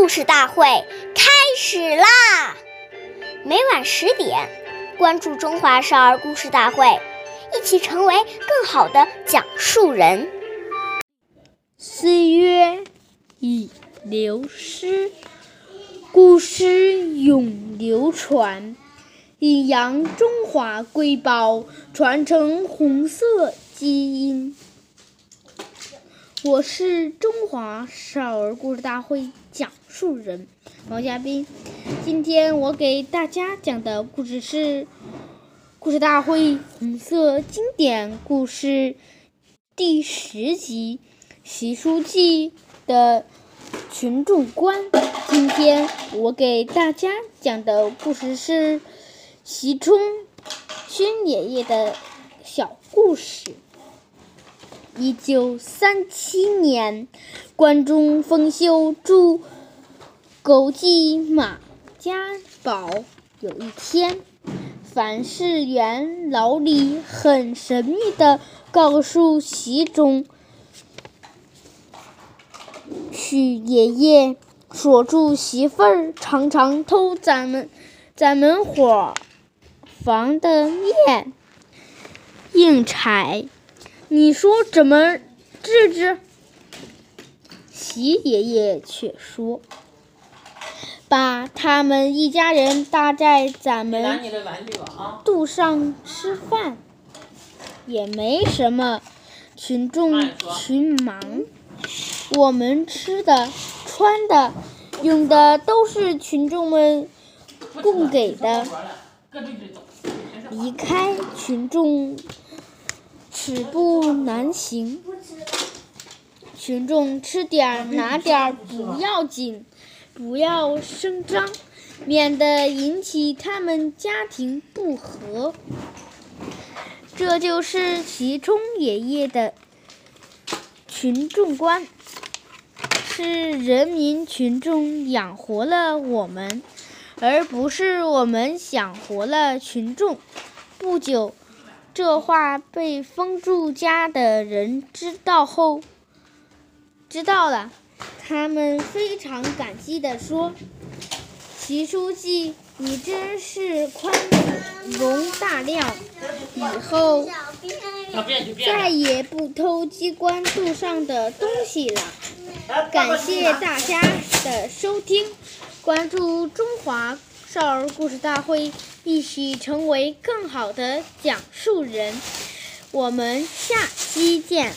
故事大会开始啦！每晚十点，关注《中华少儿故事大会》，一起成为更好的讲述人。岁月已流失，故事永流传，阴阳中华瑰宝，传承红色基因。我是中华少儿故事大会讲述人王嘉宾，今天我给大家讲的故事是《故事大会红色经典故事》第十集《习书记的群众观》。今天我给大家讲的故事是习冲勋爷爷的小故事。一九三七年，关中封修筑狗记马家堡。有一天，范世元老李很神秘地告诉习仲勋爷爷，锁住媳妇儿常常偷咱们咱们伙房的面硬柴。你说怎么治治？习爷爷却说：“把他们一家人搭在咱们肚上吃饭，也没什么。群众群忙，我们吃的、穿的、用的都是群众们供给的。离开群众。”此步难行，群众吃点拿点不要紧，不要声张，免得引起他们家庭不和。这就是习冲爷爷的群众观，是人民群众养活了我们，而不是我们养活了群众。不久。这话被封住家的人知道后，知道了，他们非常感激地说：“习书记，你真是宽容大量，以后再也不偷机关肚上的东西了。”感谢大家的收听，关注中华。少儿故事大会，一起成为更好的讲述人。我们下期见。